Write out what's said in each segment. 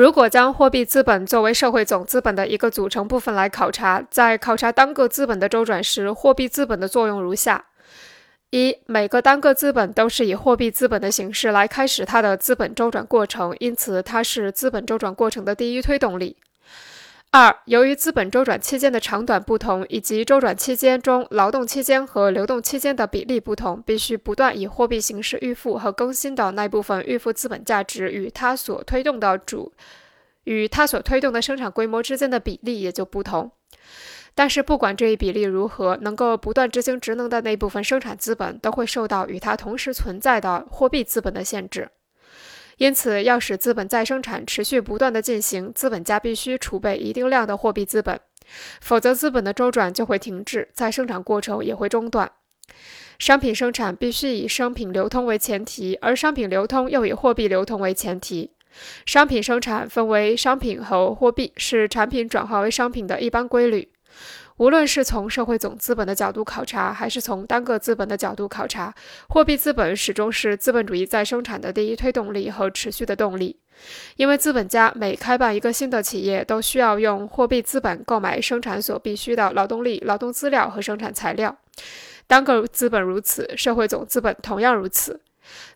如果将货币资本作为社会总资本的一个组成部分来考察，在考察单个资本的周转时，货币资本的作用如下：一、每个单个资本都是以货币资本的形式来开始它的资本周转过程，因此它是资本周转过程的第一推动力。二、由于资本周转期间的长短不同，以及周转期间中劳动期间和流动期间的比例不同，必须不断以货币形式预付和更新的那部分预付资本价值与它所推动的主与它所推动的生产规模之间的比例也就不同。但是，不管这一比例如何，能够不断执行职能的那部分生产资本都会受到与它同时存在的货币资本的限制。因此，要使资本再生产持续不断的进行，资本家必须储备一定量的货币资本，否则资本的周转就会停滞，再生产过程也会中断。商品生产必须以商品流通为前提，而商品流通又以货币流通为前提。商品生产分为商品和货币，是产品转化为商品的一般规律。无论是从社会总资本的角度考察，还是从单个资本的角度考察，货币资本始终是资本主义再生产的第一推动力和持续的动力。因为资本家每开办一个新的企业，都需要用货币资本购买生产所必需的劳动力、劳动资料和生产材料。单个资本如此，社会总资本同样如此。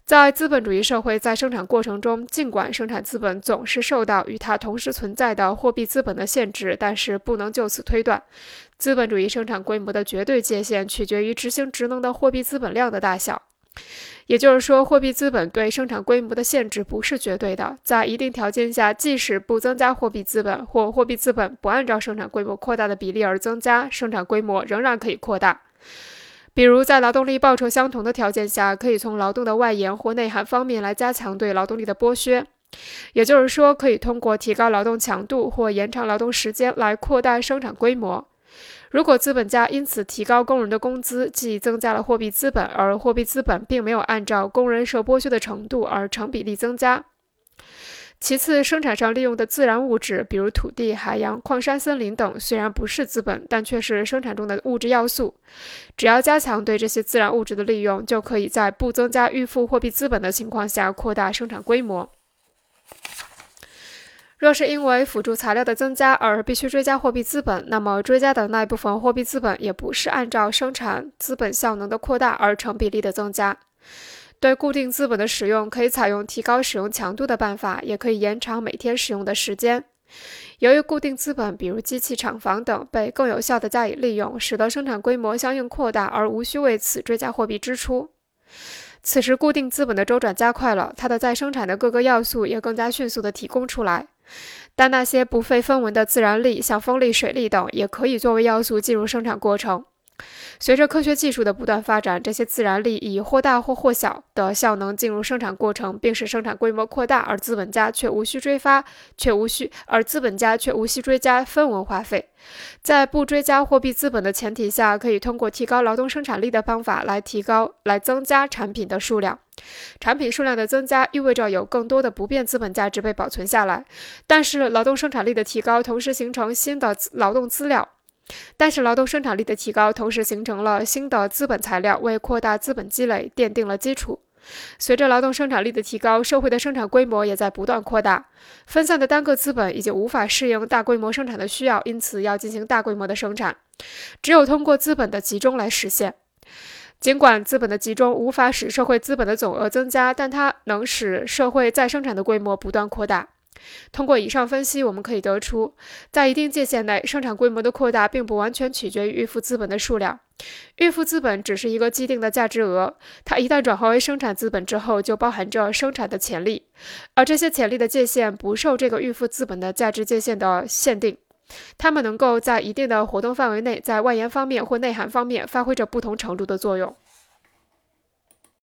在资本主义社会在生产过程中，尽管生产资本总是受到与它同时存在的货币资本的限制，但是不能就此推断。资本主义生产规模的绝对界限取决于执行职能的货币资本量的大小，也就是说，货币资本对生产规模的限制不是绝对的。在一定条件下，即使不增加货币资本，或货币资本不按照生产规模扩大的比例而增加，生产规模仍然可以扩大。比如，在劳动力报酬相同的条件下，可以从劳动的外延或内涵方面来加强对劳动力的剥削。也就是说，可以通过提高劳动强度或延长劳动时间来扩大生产规模。如果资本家因此提高工人的工资，即增加了货币资本，而货币资本并没有按照工人受剥削的程度而成比例增加。其次，生产上利用的自然物质，比如土地、海洋、矿山、森林等，虽然不是资本，但却是生产中的物质要素。只要加强对这些自然物质的利用，就可以在不增加预付货币资本的情况下扩大生产规模。若是因为辅助材料的增加而必须追加货币资本，那么追加的那一部分货币资本也不是按照生产资本效能的扩大而成比例的增加。对固定资本的使用，可以采用提高使用强度的办法，也可以延长每天使用的时间。由于固定资本，比如机器、厂房等，被更有效地加以利用，使得生产规模相应扩大，而无需为此追加货币支出。此时，固定资本的周转加快了，它的再生产的各个要素也更加迅速地提供出来。但那些不费分文的自然力，像风力、水力等，也可以作为要素进入生产过程。随着科学技术的不断发展，这些自然力以或大或或小的效能进入生产过程，并使生产规模扩大，而资本家却无需追发，却无需，而资本家却无需追加分文花费。在不追加货币资本的前提下，可以通过提高劳动生产力的方法来提高、来增加产品的数量。产品数量的增加意味着有更多的不变资本价值被保存下来，但是劳动生产力的提高同时形成新的劳动资料。但是，劳动生产力的提高同时形成了新的资本材料，为扩大资本积累奠定了基础。随着劳动生产力的提高，社会的生产规模也在不断扩大。分散的单个资本已经无法适应大规模生产的需要，因此要进行大规模的生产，只有通过资本的集中来实现。尽管资本的集中无法使社会资本的总额增加，但它能使社会再生产的规模不断扩大。通过以上分析，我们可以得出，在一定界限内，生产规模的扩大并不完全取决于预付资本的数量。预付资本只是一个既定的价值额，它一旦转化为生产资本之后，就包含着生产的潜力，而这些潜力的界限不受这个预付资本的价值界限的限定。它们能够在一定的活动范围内，在外延方面或内涵方面发挥着不同程度的作用。